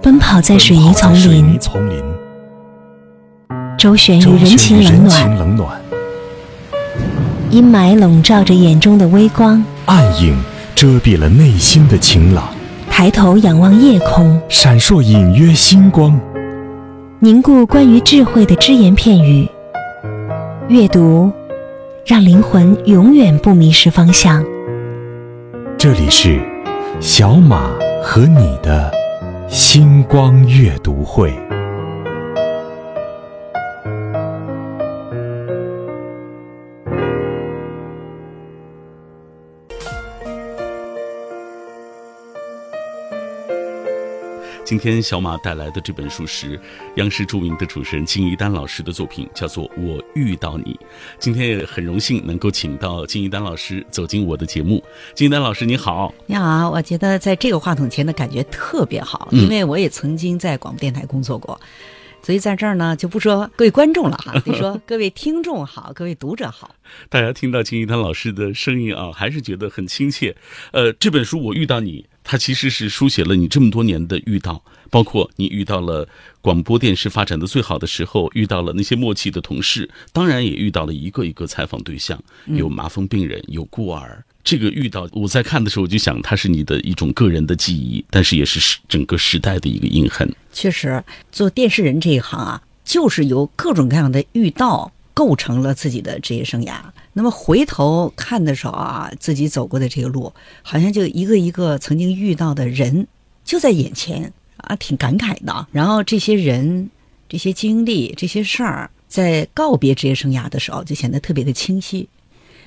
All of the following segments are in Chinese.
奔跑在水泥丛林，周旋于人情冷暖，阴霾笼罩着眼中的微光，暗影遮蔽了内心的晴朗。抬头仰望夜空，闪烁隐约星光，凝固关于智慧的只言片语。阅读，让灵魂永远不迷失方向。这里是小马和你的星光阅读会。今天小马带来的这本书是央视著名的主持人金一丹老师的作品，叫做《我遇到你》。今天也很荣幸能够请到金一丹老师走进我的节目。金一丹老师，你好！你好，我觉得在这个话筒前的感觉特别好，因为我也曾经在广播电台工作过，所以在这儿呢就不说各位观众了哈，得说各位听众好，各位读者好。大家听到金一丹老师的声音啊，还是觉得很亲切。呃，这本书《我遇到你》。它其实是书写了你这么多年的遇到，包括你遇到了广播电视发展的最好的时候，遇到了那些默契的同事，当然也遇到了一个一个采访对象，有麻风病人，有孤儿。这个遇到，我在看的时候我就想，它是你的一种个人的记忆，但是也是时整个时代的一个印痕。确实，做电视人这一行啊，就是由各种各样的遇到构成了自己的职业生涯。那么回头看的时候啊，自己走过的这个路，好像就一个一个曾经遇到的人就在眼前啊，挺感慨的。然后这些人、这些经历、这些事儿，在告别职业生涯的时候，就显得特别的清晰。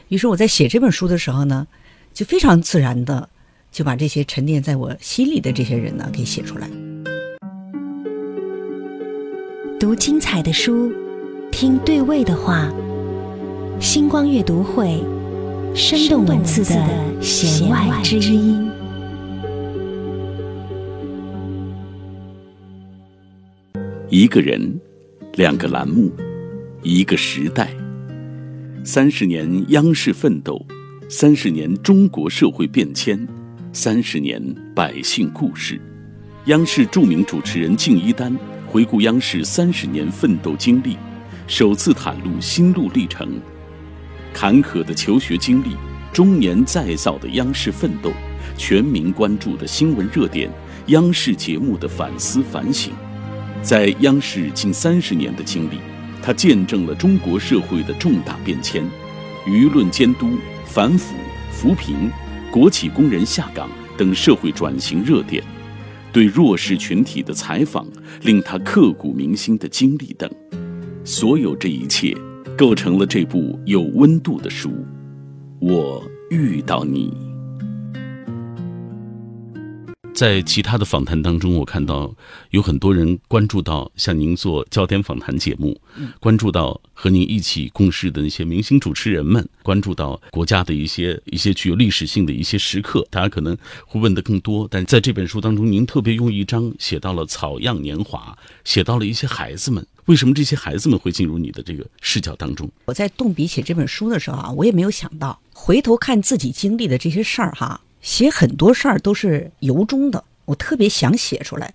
于是我在写这本书的时候呢，就非常自然的就把这些沉淀在我心里的这些人呢给写出来。读精彩的书，听对味的话。星光阅读会，生动文字的弦外之音。一个人，两个栏目，一个时代。三十年央视奋斗，三十年中国社会变迁，三十年百姓故事。央视著名主持人敬一丹回顾央视三十年奋斗经历，首次袒露心路历程。坎坷的求学经历，中年再造的央视奋斗，全民关注的新闻热点，央视节目的反思反省，在央视近三十年的经历，他见证了中国社会的重大变迁，舆论监督、反腐、扶贫、国企工人下岗等社会转型热点，对弱势群体的采访，令他刻骨铭心的经历等，所有这一切。构成了这部有温度的书。我遇到你，在其他的访谈当中，我看到有很多人关注到像您做焦点访谈节目，关注到和您一起共事的那些明星主持人们，关注到国家的一些一些具有历史性的一些时刻。大家可能会问的更多，但在这本书当中，您特别用一章写到了草样年华，写到了一些孩子们。为什么这些孩子们会进入你的这个视角当中？我在动笔写这本书的时候啊，我也没有想到，回头看自己经历的这些事儿哈，写很多事儿都是由衷的，我特别想写出来，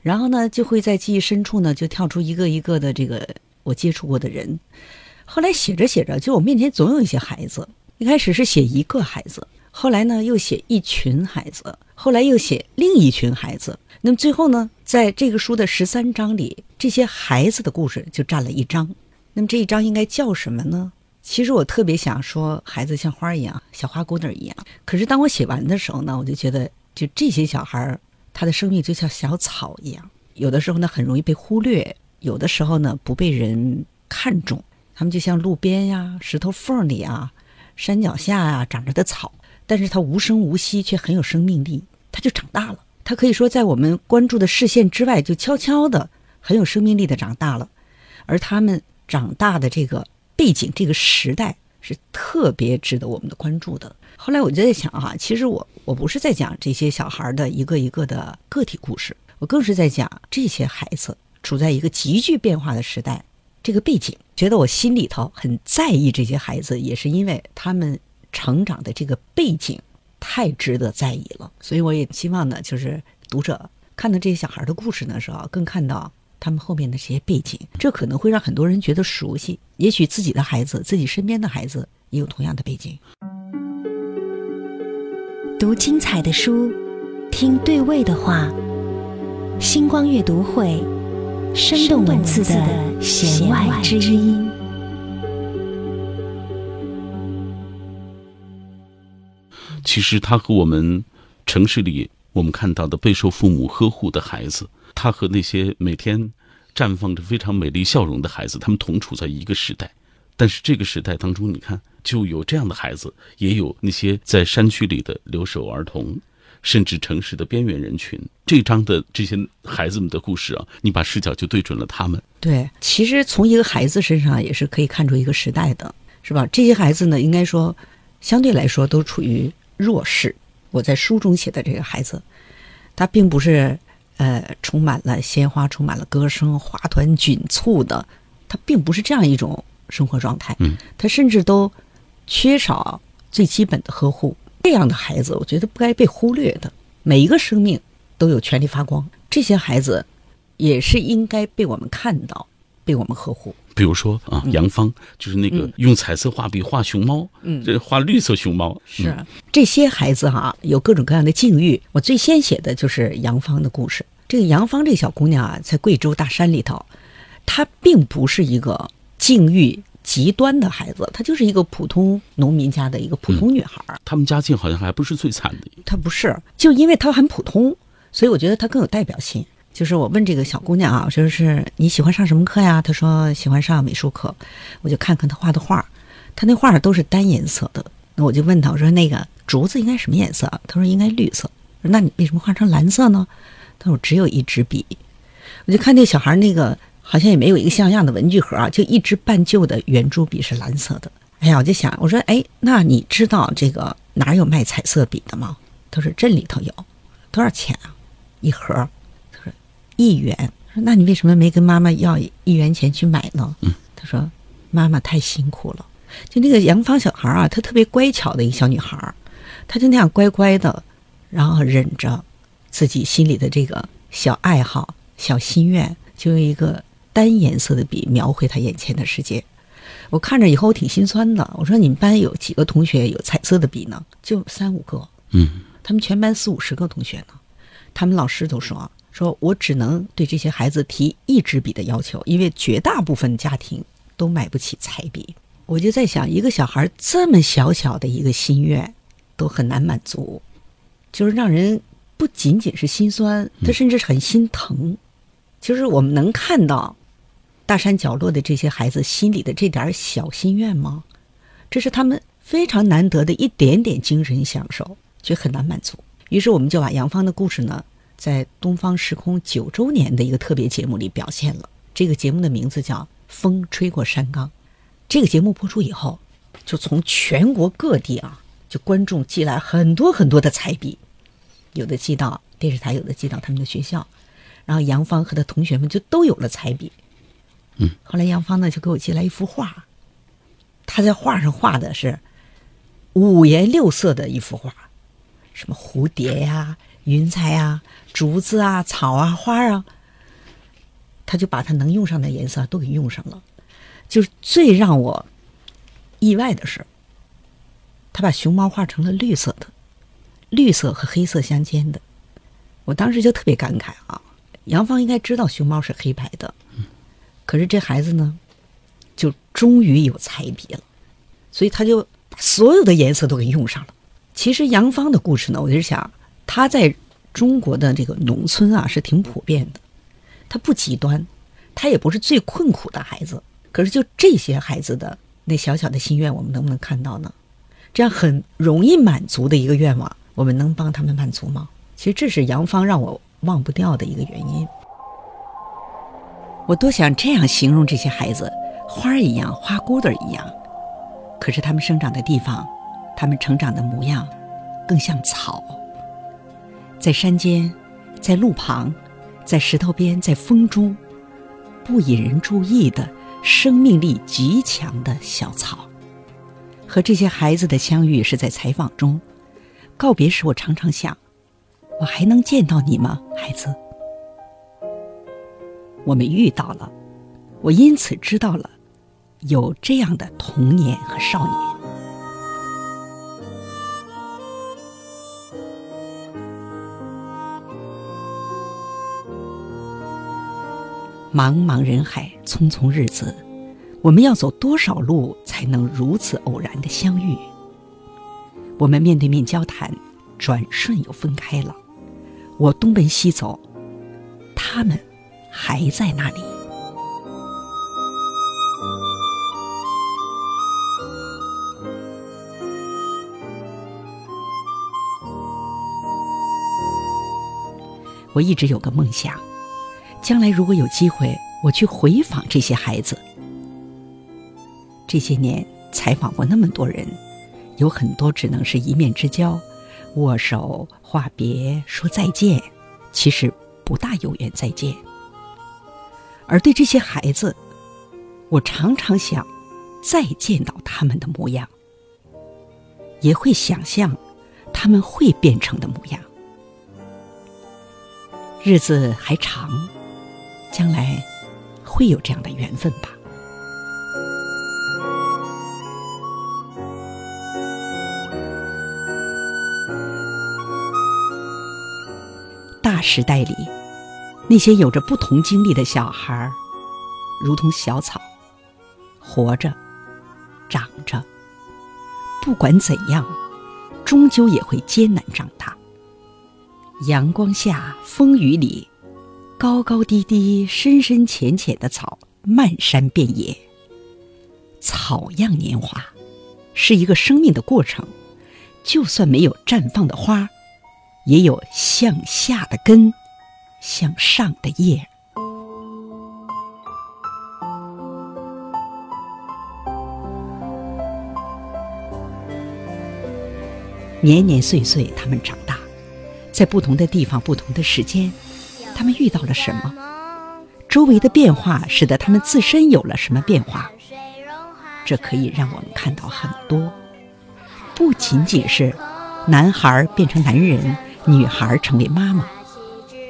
然后呢，就会在记忆深处呢，就跳出一个一个的这个我接触过的人。后来写着写着，就我面前总有一些孩子，一开始是写一个孩子，后来呢又写一群孩子，后来又写另一群孩子。那么最后呢，在这个书的十三章里，这些孩子的故事就占了一章。那么这一章应该叫什么呢？其实我特别想说，孩子像花一样，小花姑娘一样。可是当我写完的时候呢，我就觉得，就这些小孩儿他的生命就像小草一样，有的时候呢很容易被忽略，有的时候呢不被人看重。他们就像路边呀、石头缝里啊、山脚下呀长着的草，但是它无声无息，却很有生命力，它就长大了。它可以说在我们关注的视线之外，就悄悄的、很有生命力的长大了。而他们长大的这个背景、这个时代是特别值得我们的关注的。后来我就在想哈，其实我我不是在讲这些小孩的一个一个的个体故事，我更是在讲这些孩子处在一个急剧变化的时代，这个背景。觉得我心里头很在意这些孩子，也是因为他们成长的这个背景。太值得在意了，所以我也希望呢，就是读者看到这些小孩的故事的时候，更看到他们后面的这些背景，这可能会让很多人觉得熟悉。也许自己的孩子，自己身边的孩子也有同样的背景。读精彩的书，听对味的话。星光阅读会，生动文字的弦外之音。其实，他和我们城市里我们看到的备受父母呵护的孩子，他和那些每天绽放着非常美丽笑容的孩子，他们同处在一个时代。但是，这个时代当中，你看，就有这样的孩子，也有那些在山区里的留守儿童。甚至城市的边缘人群，这章的这些孩子们的故事啊，你把视角就对准了他们。对，其实从一个孩子身上也是可以看出一个时代的，是吧？这些孩子呢，应该说相对来说都处于弱势。我在书中写的这个孩子，他并不是呃充满了鲜花、充满了歌声、花团锦簇的，他并不是这样一种生活状态。嗯，他甚至都缺少最基本的呵护。这样的孩子，我觉得不该被忽略的。每一个生命都有权利发光，这些孩子也是应该被我们看到，被我们呵护。比如说啊，杨芳就是那个用彩色画笔画熊猫，嗯，这画绿色熊猫。是这些孩子哈，有各种各样的境遇。我最先写的就是杨芳的故事。这个杨芳这小姑娘啊，在贵州大山里头，她并不是一个境遇。极端的孩子，她就是一个普通农民家的一个普通女孩。他们家境好像还不是最惨的。她不是，就因为她很普通，所以我觉得她更有代表性。就是我问这个小姑娘啊，我说是你喜欢上什么课呀？她说喜欢上美术课。我就看看她画的画，她那画都是单颜色的。那我就问她，我说那个竹子应该什么颜色？她说应该绿色。那你为什么画成蓝色呢？她说只有一支笔。我就看那小孩那个。好像也没有一个像样的文具盒啊，就一支半旧的圆珠笔是蓝色的。哎呀，我就想，我说，哎，那你知道这个哪有卖彩色笔的吗？她说镇里头有，多少钱啊？一盒？一元。说那你为什么没跟妈妈要一元钱去买呢？嗯，他说妈妈太辛苦了。就那个杨芳小孩啊，她特别乖巧的一个小女孩，她就那样乖乖的，然后忍着自己心里的这个小爱好、小心愿，就用一个。单颜色的笔描绘她眼前的世界，我看着以后我挺心酸的。我说你们班有几个同学有彩色的笔呢？就三五个。嗯，他们全班四五十个同学呢。他们老师都说，说我只能对这些孩子提一支笔的要求，因为绝大部分家庭都买不起彩笔。我就在想，一个小孩这么小小的一个心愿，都很难满足，就是让人不仅仅是心酸，他甚至很心疼。就是我们能看到。大山角落的这些孩子心里的这点小心愿吗？这是他们非常难得的一点点精神享受，却很难满足。于是我们就把杨芳的故事呢，在东方时空九周年的一个特别节目里表现了。这个节目的名字叫《风吹过山岗》。这个节目播出以后，就从全国各地啊，就观众寄来很多很多的彩笔，有的寄到电视台，有的寄到他们的学校，然后杨芳和他同学们就都有了彩笔。嗯，后来杨芳呢就给我寄来一幅画，他在画上画的是五颜六色的一幅画，什么蝴蝶呀、云彩呀、竹子啊、草啊、花啊，他就把他能用上的颜色都给用上了。就是最让我意外的是，他把熊猫画成了绿色的，绿色和黑色相间的。我当时就特别感慨啊，杨芳应该知道熊猫是黑白的。可是这孩子呢，就终于有彩笔了，所以他就把所有的颜色都给用上了。其实杨芳的故事呢，我就是想，他在中国的这个农村啊是挺普遍的，他不极端，他也不是最困苦的孩子。可是就这些孩子的那小小的心愿，我们能不能看到呢？这样很容易满足的一个愿望，我们能帮他们满足吗？其实这是杨芳让我忘不掉的一个原因。我多想这样形容这些孩子，花儿一样，花骨朵儿一样。可是他们生长的地方，他们成长的模样，更像草。在山间，在路旁，在石头边，在风中，不引人注意的生命力极强的小草。和这些孩子的相遇是在采访中，告别时我常常想，我还能见到你吗，孩子？我们遇到了，我因此知道了有这样的童年和少年。茫茫人海，匆匆日子，我们要走多少路才能如此偶然的相遇？我们面对面交谈，转瞬又分开了。我东奔西走，他们还在那里。我一直有个梦想。将来如果有机会，我去回访这些孩子。这些年采访过那么多人，有很多只能是一面之交，握手、话别、说再见，其实不大有缘再见。而对这些孩子，我常常想再见到他们的模样，也会想象他们会变成的模样。日子还长。将来会有这样的缘分吧。大时代里，那些有着不同经历的小孩，如同小草，活着，长着。不管怎样，终究也会艰难长大。阳光下，风雨里。高高低低、深深浅浅的草，漫山遍野。草样年华，是一个生命的过程。就算没有绽放的花，也有向下的根，向上的叶。年年岁岁，他们长大，在不同的地方、不同的时间。他们遇到了什么？周围的变化使得他们自身有了什么变化？这可以让我们看到很多，不仅仅是男孩变成男人，女孩成为妈妈，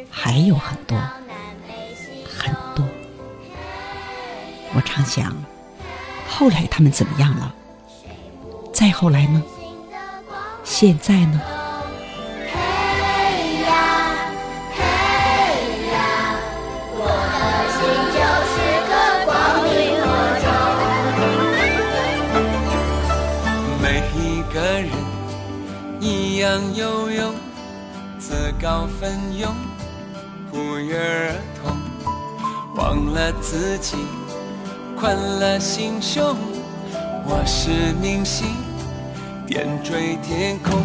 还有很多很多。我常想，后来他们怎么样了？再后来呢？现在呢？悠悠，自告奋勇，不约而同，忘了自己，宽了心胸。我是明星，点缀天空。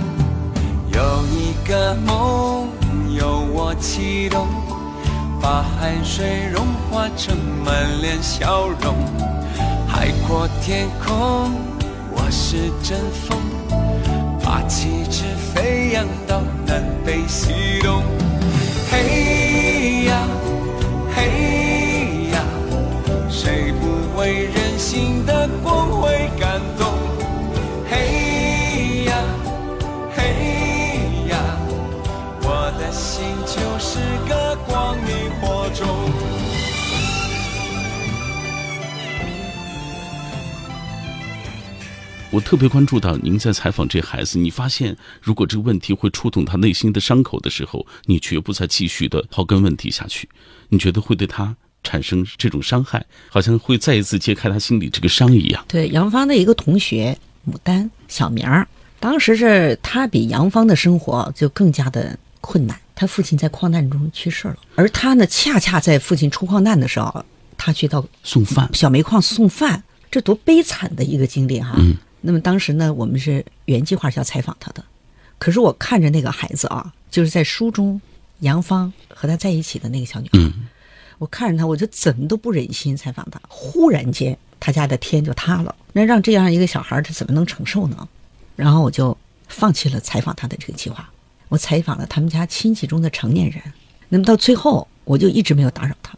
有一个梦，由我启动，把汗水融化成满脸笑容。海阔天空，我是阵风，旗帜。飞扬到南北西东，嘿呀嘿呀，谁不为人心的光辉感我特别关注到您在采访这孩子，你发现如果这个问题会触动他内心的伤口的时候，你绝不再继续的刨根问底下去。你觉得会对他产生这种伤害，好像会再一次揭开他心里这个伤一样。对杨芳的一个同学牡丹小明儿，当时是他比杨芳的生活就更加的困难，他父亲在矿难中去世了，而他呢，恰恰在父亲出矿难的时候，他去到送饭小煤矿送饭，这多悲惨的一个经历哈。嗯。那么当时呢，我们是原计划是要采访他的，可是我看着那个孩子啊，就是在书中杨芳和他在一起的那个小女孩，我看着他，我就怎么都不忍心采访他。忽然间，他家的天就塌了，那让这样一个小孩他怎么能承受呢？然后我就放弃了采访他的这个计划。我采访了他们家亲戚中的成年人，那么到最后，我就一直没有打扰他，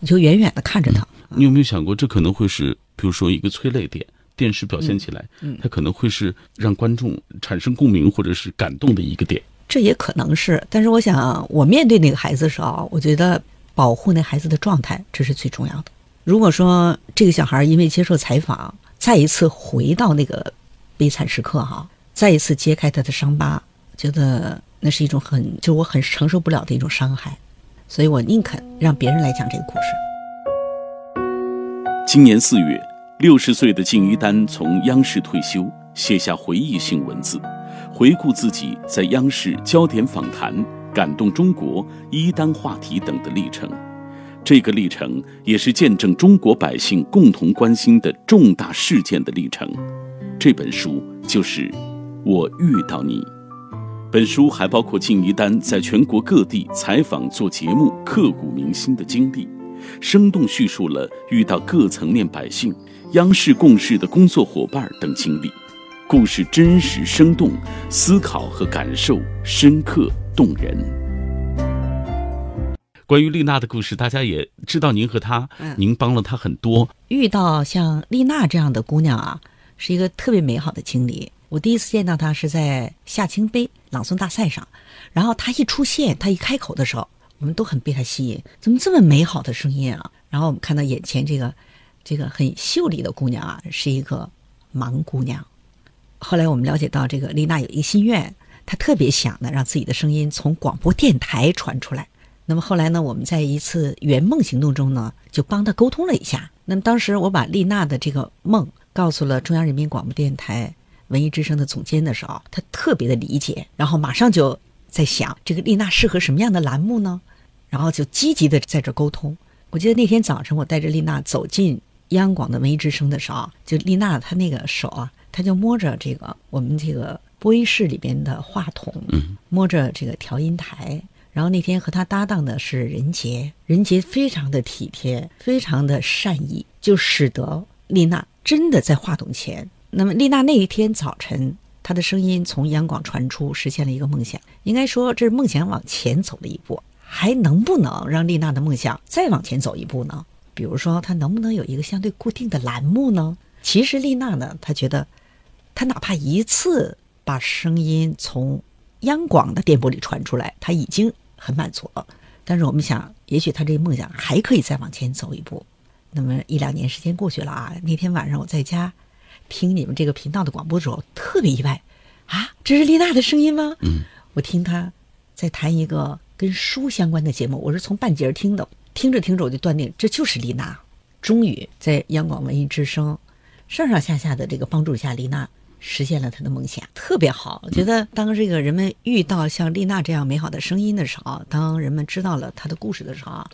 我就远远的看着他。你有没有想过，这可能会是，比如说一个催泪点？电视表现起来，嗯，它可能会是让观众产生共鸣或者是感动的一个点。这也可能是，但是我想，我面对那个孩子的时候，我觉得保护那孩子的状态，这是最重要的。如果说这个小孩因为接受采访，再一次回到那个悲惨时刻哈，再一次揭开他的伤疤，觉得那是一种很就我很承受不了的一种伤害，所以我宁肯让别人来讲这个故事。今年四月，六十岁的敬一丹从央视退休，写下回忆性文字，回顾自己在央视焦点访谈、感动中国、一丹话题等的历程。这个历程也是见证中国百姓共同关心的重大事件的历程。这本书就是《我遇到你》。本书还包括敬一丹在全国各地采访、做节目、刻骨铭心的经历，生动叙述了遇到各层面百姓、央视共事的工作伙伴等经历。故事真实生动，思考和感受深刻动人。关于丽娜的故事，大家也知道，您和她，您帮了她很多。遇到像丽娜这样的姑娘啊，是一个特别美好的经历。我第一次见到她是在夏青杯朗诵大赛上，然后她一出现，她一开口的时候，我们都很被她吸引。怎么这么美好的声音啊？然后我们看到眼前这个，这个很秀丽的姑娘啊，是一个盲姑娘。后来我们了解到，这个丽娜有一个心愿，她特别想呢，让自己的声音从广播电台传出来。那么后来呢，我们在一次圆梦行动中呢，就帮她沟通了一下。那么当时我把丽娜的这个梦告诉了中央人民广播电台文艺之声的总监的时候，他特别的理解，然后马上就在想这个丽娜适合什么样的栏目呢？然后就积极的在这沟通。我记得那天早晨我带着丽娜走进央广的文艺之声的时候，就丽娜她那个手啊，她就摸着这个我们这个播音室里边的话筒，摸着这个调音台。然后那天和他搭档的是任杰，任杰非常的体贴，非常的善意，就使得丽娜真的在话筒前。那么丽娜那一天早晨，她的声音从央广传出，实现了一个梦想。应该说这是梦想往前走了一步，还能不能让丽娜的梦想再往前走一步呢？比如说，他能不能有一个相对固定的栏目呢？其实丽娜呢，她觉得，她哪怕一次把声音从央广的电波里传出来，她已经。很满足了，但是我们想，也许她这个梦想还可以再往前走一步。那么一两年时间过去了啊，那天晚上我在家听你们这个频道的广播的时候，特别意外啊，这是丽娜的声音吗？嗯，我听她在谈一个跟书相关的节目，我是从半截听的，听着听着我就断定这就是丽娜。终于在央广文艺之声上上下下的这个帮助下，丽娜。实现了她的梦想，特别好。我觉得，当这个人们遇到像丽娜这样美好的声音的时候，当人们知道了她的故事的时候，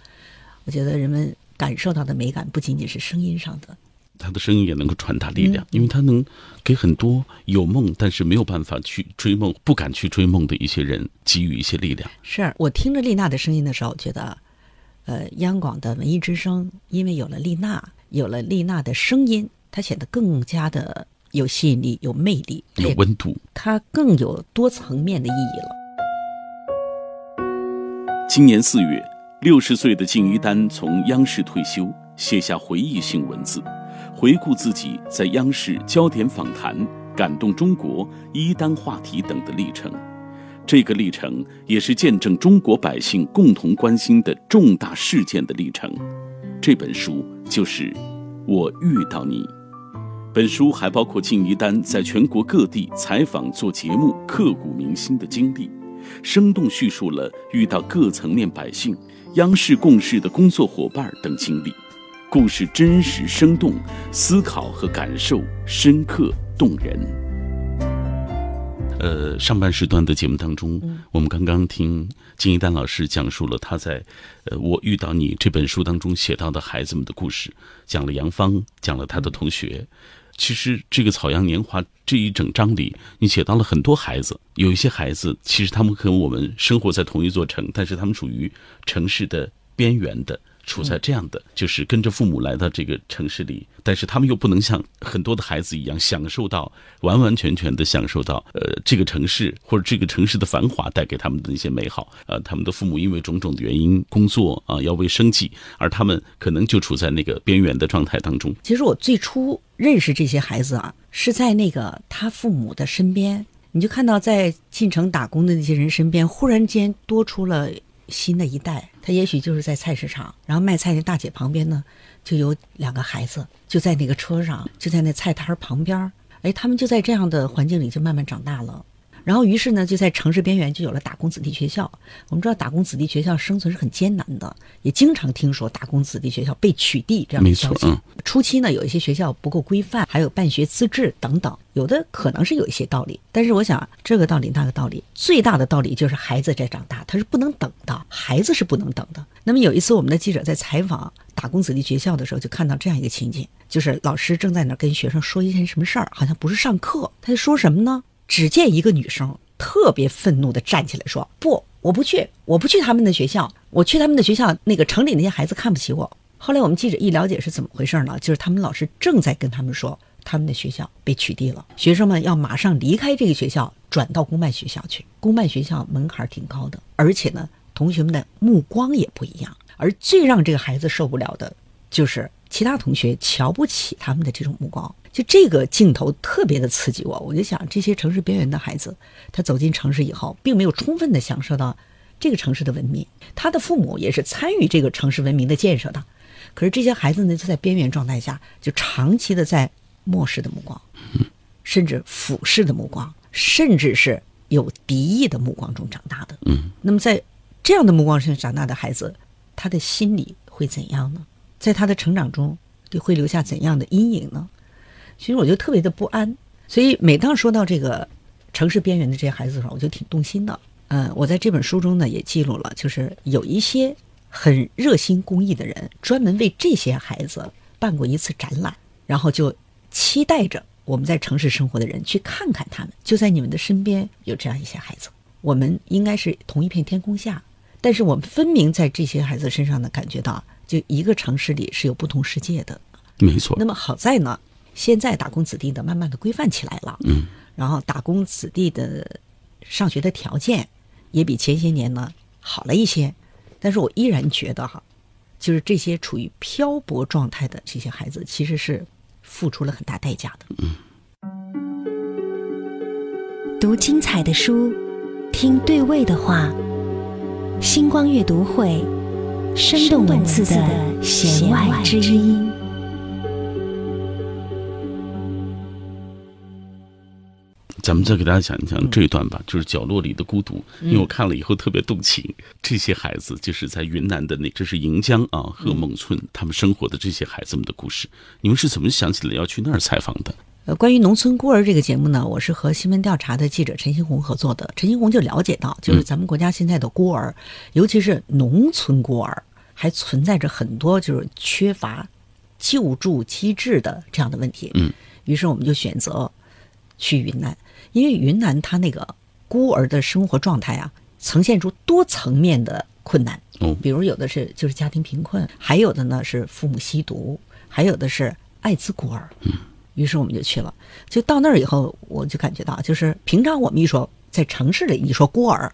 我觉得人们感受到的美感不仅仅是声音上的，她的声音也能够传达力量，因为她能给很多有梦但是没有办法去追梦、不敢去追梦的一些人给予一些力量。是我听着丽娜的声音的时候，觉得，呃，央广的文艺之声因为有了丽娜，有了丽娜的声音，它显得更加的。有吸引力，有魅力，有温度，它更有多层面的意义了。今年四月，六十岁的敬一丹从央视退休，写下回忆性文字，回顾自己在央视焦点访谈、感动中国、一丹话题等的历程。这个历程也是见证中国百姓共同关心的重大事件的历程。这本书就是《我遇到你》。本书还包括敬一丹在全国各地采访、做节目、刻骨铭心的经历，生动叙述了遇到各层面百姓、央视共事的工作伙伴等经历，故事真实生动，思考和感受深刻动人。呃，上半时段的节目当中，我们刚刚听金一丹老师讲述了他在《呃我遇到你》这本书当中写到的孩子们的故事，讲了杨芳，讲了他的同学。其实这个《草样年华》这一整章里，你写到了很多孩子。有一些孩子，其实他们和我们生活在同一座城，但是他们属于城市的边缘的。处在这样的，就是跟着父母来到这个城市里，但是他们又不能像很多的孩子一样享受到完完全全的享受到，呃，这个城市或者这个城市的繁华带给他们的那些美好。呃，他们的父母因为种种的原因工作啊，要为生计，而他们可能就处在那个边缘的状态当中。其实我最初认识这些孩子啊，是在那个他父母的身边，你就看到在进城打工的那些人身边，忽然间多出了新的一代。他也许就是在菜市场，然后卖菜那大姐旁边呢，就有两个孩子，就在那个车上，就在那菜摊旁边儿，哎，他们就在这样的环境里就慢慢长大了。然后，于是呢，就在城市边缘就有了打工子弟学校。我们知道，打工子弟学校生存是很艰难的，也经常听说打工子弟学校被取缔这样的消息。初期呢，有一些学校不够规范，还有办学资质等等，有的可能是有一些道理。但是我想，这个道理那个道理，最大的道理就是孩子在长大，他是不能等的，孩子是不能等的。那么有一次，我们的记者在采访打工子弟学校的时候，就看到这样一个情景，就是老师正在那儿跟学生说一件什么事儿，好像不是上课，他在说什么呢？只见一个女生特别愤怒地站起来说：“不，我不去，我不去他们的学校，我去他们的学校，那个城里那些孩子看不起我。”后来我们记者一了解是怎么回事呢？就是他们老师正在跟他们说，他们的学校被取缔了，学生们要马上离开这个学校，转到公办学校去。公办学校门槛挺高的，而且呢，同学们的目光也不一样。而最让这个孩子受不了的，就是其他同学瞧不起他们的这种目光。就这个镜头特别的刺激我，我就想，这些城市边缘的孩子，他走进城市以后，并没有充分的享受到这个城市的文明，他的父母也是参与这个城市文明的建设的。可是这些孩子呢，就在边缘状态下，就长期的在漠视的目光，甚至俯视的目光，甚至是有敌意的目光中长大的。嗯，那么在这样的目光上长大的孩子，他的心理会怎样呢？在他的成长中，会留下怎样的阴影呢？其实我就特别的不安，所以每当说到这个城市边缘的这些孩子的时候，我就挺动心的。嗯，我在这本书中呢也记录了，就是有一些很热心公益的人，专门为这些孩子办过一次展览，然后就期待着我们在城市生活的人去看看他们。就在你们的身边有这样一些孩子，我们应该是同一片天空下，但是我们分明在这些孩子身上呢感觉到，就一个城市里是有不同世界的。没错那。么好在呢，现在打工子弟的慢慢的规范起来了，嗯，然后打工子弟的上学的条件也比前些年呢好了一些，但是我依然觉得哈，就是这些处于漂泊状态的这些孩子，其实是付出了很大代价的。嗯读精彩的书，听对味的话。星光阅读会，生动文字的弦外之音。咱们再给大家讲一讲这一段吧，就是角落里的孤独，因为我看了以后特别动情。这些孩子就是在云南的那，这是盈江啊贺孟村，他们生活的这些孩子们的故事。你们是怎么想起来要去那儿采访的？呃，关于农村孤儿这个节目呢，我是和新闻调查的记者陈新红合作的。陈新红就了解到，就是咱们国家现在的孤儿，尤其是农村孤儿，还存在着很多就是缺乏救助机制的这样的问题。嗯，于是我们就选择去云南，因为云南它那个孤儿的生活状态啊，呈现出多层面的困难。嗯比如有的是就是家庭贫困，还有的呢是父母吸毒，还有的是艾滋孤儿。嗯，于是我们就去了。就到那儿以后，我就感觉到，就是平常我们一说在城市里一说孤儿，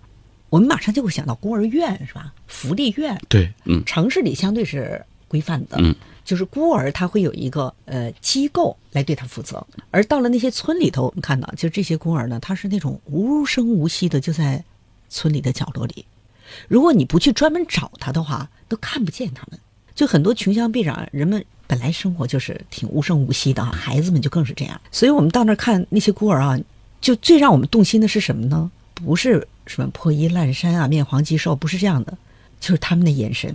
我们马上就会想到孤儿院是吧？福利院。对，嗯城市里相对是规范的，嗯，就是孤儿他会有一个呃机构来对他负责，而到了那些村里头，我们看到就这些孤儿呢，他是那种无声无息的就在村里的角落里，如果你不去专门找他的话，都看不见他们。就很多穷乡僻壤，人们本来生活就是挺无声无息的啊，孩子们就更是这样。所以我们到那儿看那些孤儿啊，就最让我们动心的是什么呢？不是什么破衣烂衫啊、面黄肌瘦，不是这样的，就是他们的眼神，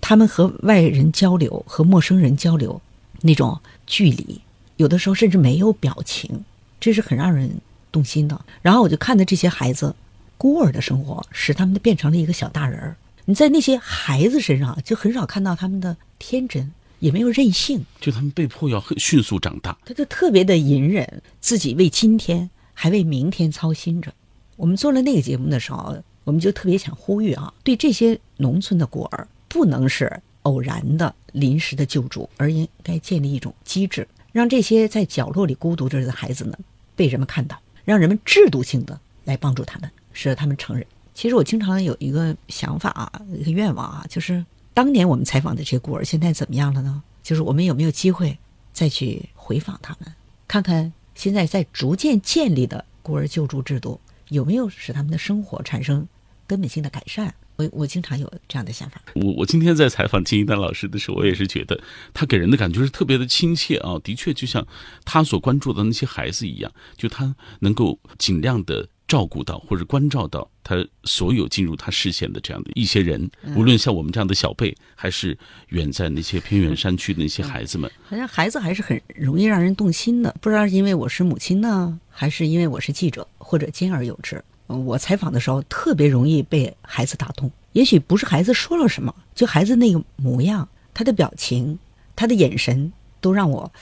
他们和外人交流、和陌生人交流那种距离，有的时候甚至没有表情，这是很让人动心的。然后我就看着这些孩子孤儿的生活，使他们变成了一个小大人儿。你在那些孩子身上就很少看到他们的天真，也没有任性，就他们被迫要很迅速长大。他就特别的隐忍，自己为今天还为明天操心着。我们做了那个节目的时候，我们就特别想呼吁啊，对这些农村的孤儿，不能是偶然的、临时的救助，而应该建立一种机制，让这些在角落里孤独着的孩子呢，被人们看到，让人们制度性的来帮助他们，使得他们成人。其实我经常有一个想法啊，一个愿望啊，就是当年我们采访的这些孤儿，现在怎么样了呢？就是我们有没有机会再去回访他们，看看现在在逐渐建立的孤儿救助制度有没有使他们的生活产生根本性的改善？我我经常有这样的想法。我我今天在采访金一丹老师的时候，我也是觉得他给人的感觉是特别的亲切啊，的确就像他所关注的那些孩子一样，就他能够尽量的照顾到或者关照到他所有进入他视线的这样的一些人，无论像我们这样的小辈，还是远在那些偏远山区的那些孩子们。好像孩子还是很容易让人动心的，不知道是因为我是母亲呢，还是因为我是记者，或者兼而有之。我采访的时候特别容易被孩子打动，也许不是孩子说了什么，就孩子那个模样、他的表情、他的眼神，都让我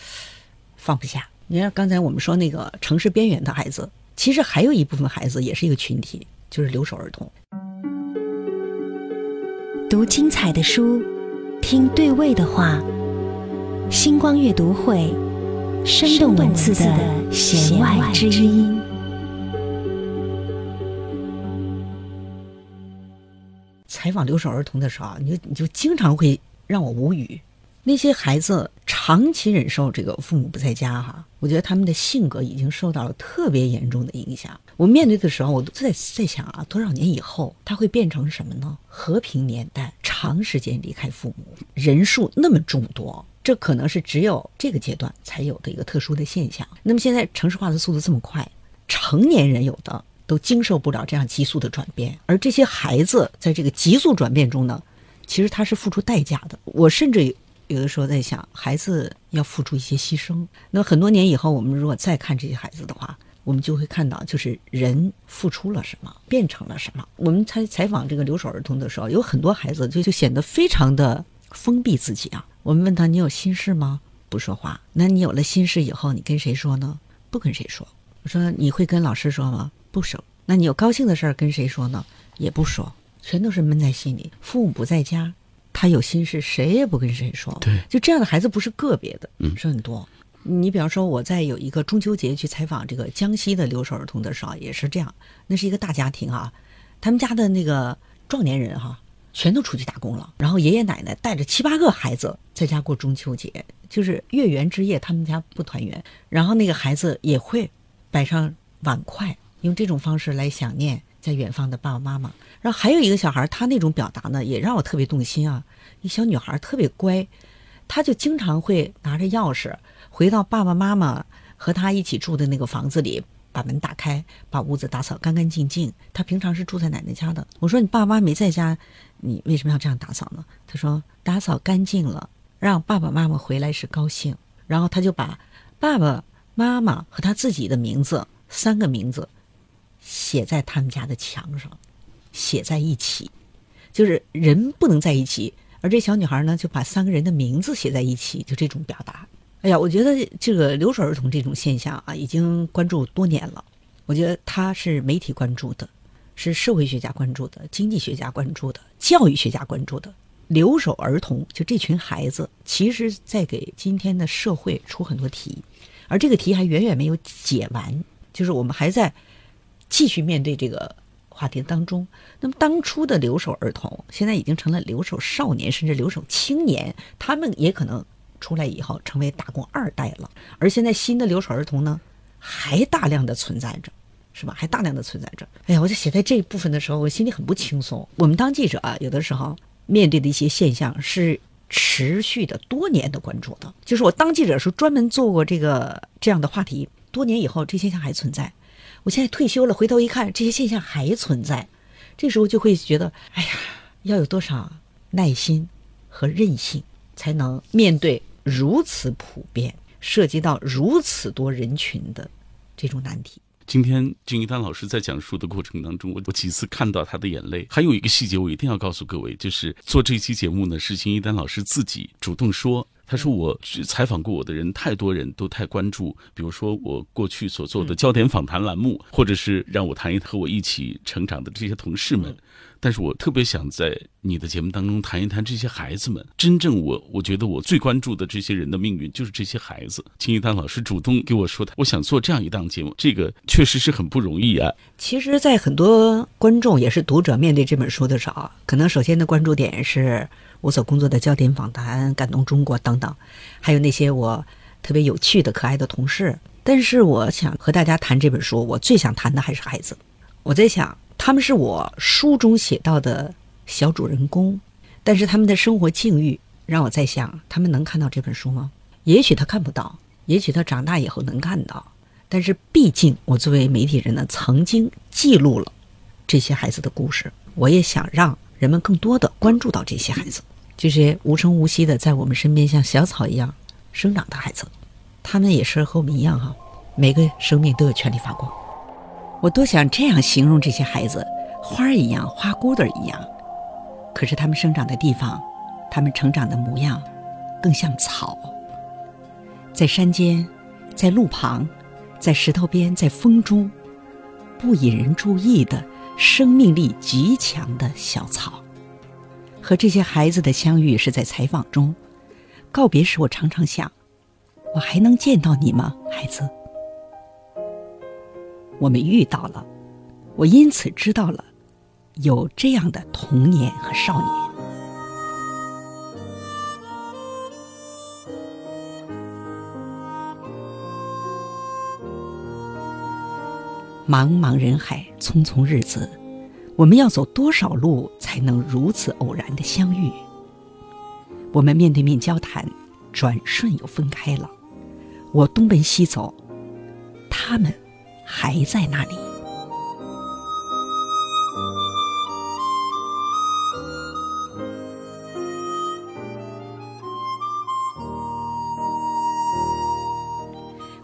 放不下。你看刚才我们说那个城市边缘的孩子，其实还有一部分孩子也是一个群体，就是留守儿童。读精彩的书，听对味的话。星光阅读会，生动文字的弦外之音。采访留守儿童的时候，你就你就经常会让我无语。那些孩子长期忍受这个父母不在家，哈，我觉得他们的性格已经受到了特别严重的影响。我面对的时候，我都在在想啊，多少年以后他会变成什么呢？和平年代，长时间离开父母，人数那么众多，这可能是只有这个阶段才有的一个特殊的现象。那么现在城市化的速度这么快，成年人有的。都经受不了这样急速的转变，而这些孩子在这个急速转变中呢，其实他是付出代价的。我甚至有的时候在想，孩子要付出一些牺牲。那很多年以后，我们如果再看这些孩子的话，我们就会看到，就是人付出了什么，变成了什么。我们采采访这个留守儿童的时候，有很多孩子就就显得非常的封闭自己啊。我们问他：“你有心事吗？”不说话。那你有了心事以后，你跟谁说呢？不跟谁说。我说：“你会跟老师说吗？”不说，那你有高兴的事儿跟谁说呢？也不说，全都是闷在心里。父母不在家，他有心事，谁也不跟谁说。对，就这样的孩子不是个别的，嗯，是很多。你比方说，我在有一个中秋节去采访这个江西的留守儿童的时候，也是这样。那是一个大家庭啊，他们家的那个壮年人哈，全都出去打工了，然后爷爷奶奶带着七八个孩子在家过中秋节，就是月圆之夜，他们家不团圆，然后那个孩子也会摆上碗筷。用这种方式来想念在远方的爸爸妈妈，然后还有一个小孩，他那种表达呢，也让我特别动心啊。一小女孩特别乖，她就经常会拿着钥匙回到爸爸妈妈和她一起住的那个房子里，把门打开，把屋子打扫干干净净。她平常是住在奶奶家的。我说你爸妈没在家，你为什么要这样打扫呢？她说打扫干净了，让爸爸妈妈回来是高兴。然后她就把爸爸妈妈和他自己的名字三个名字。写在他们家的墙上，写在一起，就是人不能在一起，而这小女孩呢，就把三个人的名字写在一起，就这种表达。哎呀，我觉得这个留守儿童这种现象啊，已经关注多年了。我觉得他是媒体关注的，是社会学家关注的，经济学家关注的，教育学家关注的。留守儿童就这群孩子，其实在给今天的社会出很多题，而这个题还远远没有解完，就是我们还在。继续面对这个话题当中，那么当初的留守儿童现在已经成了留守少年，甚至留守青年，他们也可能出来以后成为打工二代了。而现在新的留守儿童呢，还大量的存在着，是吧？还大量的存在着。哎呀，我在写在这一部分的时候，我心里很不轻松。我们当记者啊，有的时候面对的一些现象是持续的多年的关注的，就是我当记者的时候专门做过这个这样的话题，多年以后这现象还存在。我现在退休了，回头一看，这些现象还存在，这时候就会觉得，哎呀，要有多少耐心和韧性，才能面对如此普遍、涉及到如此多人群的这种难题？今天金一丹老师在讲述的过程当中，我我几次看到他的眼泪。还有一个细节，我一定要告诉各位，就是做这期节目呢，是金一丹老师自己主动说。他说：“我采访过我的人太多人都太关注，比如说我过去所做的焦点访谈栏目，或者是让我谈一和我一起成长的这些同事们。但是我特别想在你的节目当中谈一谈这些孩子们。真正我我觉得我最关注的这些人的命运，就是这些孩子。”金一丹老师主动给我说的，我想做这样一档节目，这个确实是很不容易啊。其实，在很多观众也是读者面对这本书的时候，可能首先的关注点是。我所工作的焦点访谈、感动中国等等，还有那些我特别有趣的、可爱的同事。但是，我想和大家谈这本书，我最想谈的还是孩子。我在想，他们是我书中写到的小主人公，但是他们的生活境遇让我在想，他们能看到这本书吗？也许他看不到，也许他长大以后能看到。但是毕竟我作为媒体人呢，曾经记录了这些孩子的故事，我也想让人们更多的关注到这些孩子，这些无声无息的在我们身边像小草一样生长的孩子，他们也是和我们一样哈，每个生命都有权利发光。我多想这样形容这些孩子，花儿一样，花骨朵一样。可是他们生长的地方，他们成长的模样，更像草。在山间，在路旁，在石头边，在风中，不引人注意的生命力极强的小草。和这些孩子的相遇是在采访中，告别时我常常想，我还能见到你吗，孩子？我们遇到了，我因此知道了，有这样的童年和少年。茫茫人海，匆匆日子，我们要走多少路才能如此偶然的相遇？我们面对面交谈，转瞬又分开了。我东奔西走，他们。还在那里。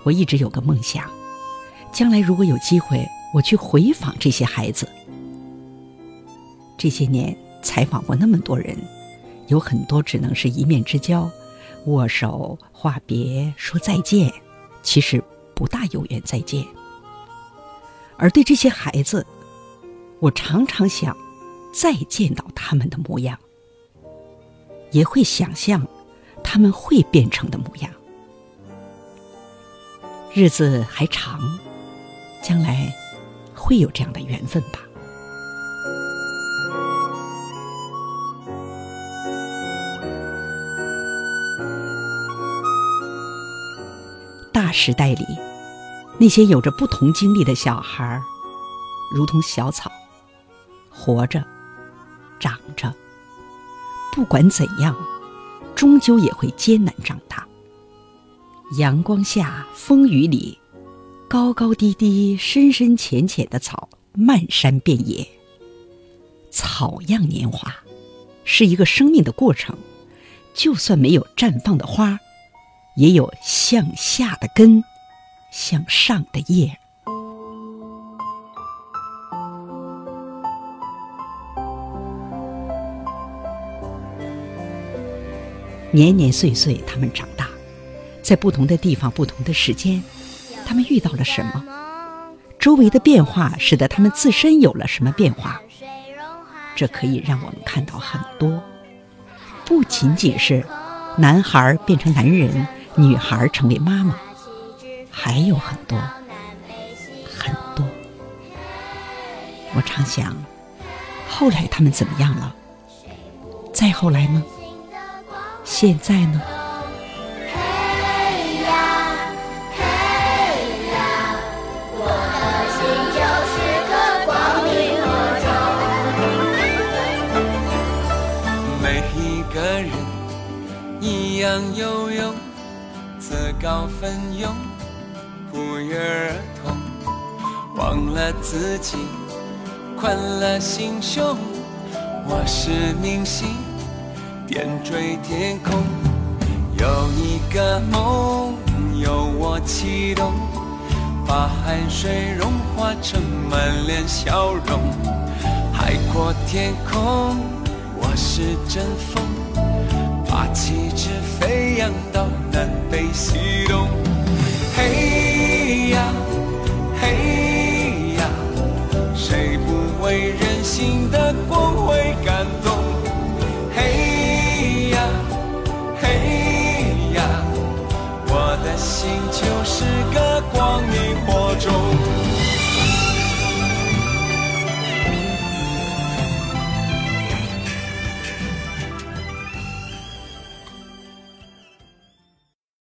我一直有个梦想，将来如果有机会，我去回访这些孩子。这些年采访过那么多人，有很多只能是一面之交，握手、话别、说再见，其实不大有缘再见。而对这些孩子，我常常想再见到他们的模样，也会想象他们会变成的模样。日子还长，将来会有这样的缘分吧。大时代里。那些有着不同经历的小孩，如同小草，活着，长着。不管怎样，终究也会艰难长大。阳光下，风雨里，高高低低、深深浅浅的草，漫山遍野。草样年华，是一个生命的过程。就算没有绽放的花，也有向下的根。向上的叶，年年岁岁，他们长大，在不同的地方、不同的时间，他们遇到了什么？周围的变化使得他们自身有了什么变化？这可以让我们看到很多，不仅仅是男孩变成男人，女孩成为妈妈。还有很多，很多。我常想，后来他们怎么样了？再后来呢？现在呢？嘿呀，嘿呀，我的心就是个光明火种。每一个人一样游泳，自告奋勇。不约而同，忘了自己，宽了心胸。我是明星，点缀天空。有一个梦，由我启动，把汗水融化成满脸笑容。海阔天空，我是阵风，把旗帜飞扬到南北西东。嘿嘿呀谁不为人心的光辉感动？嘿呀嘿呀我的心就是个光明火种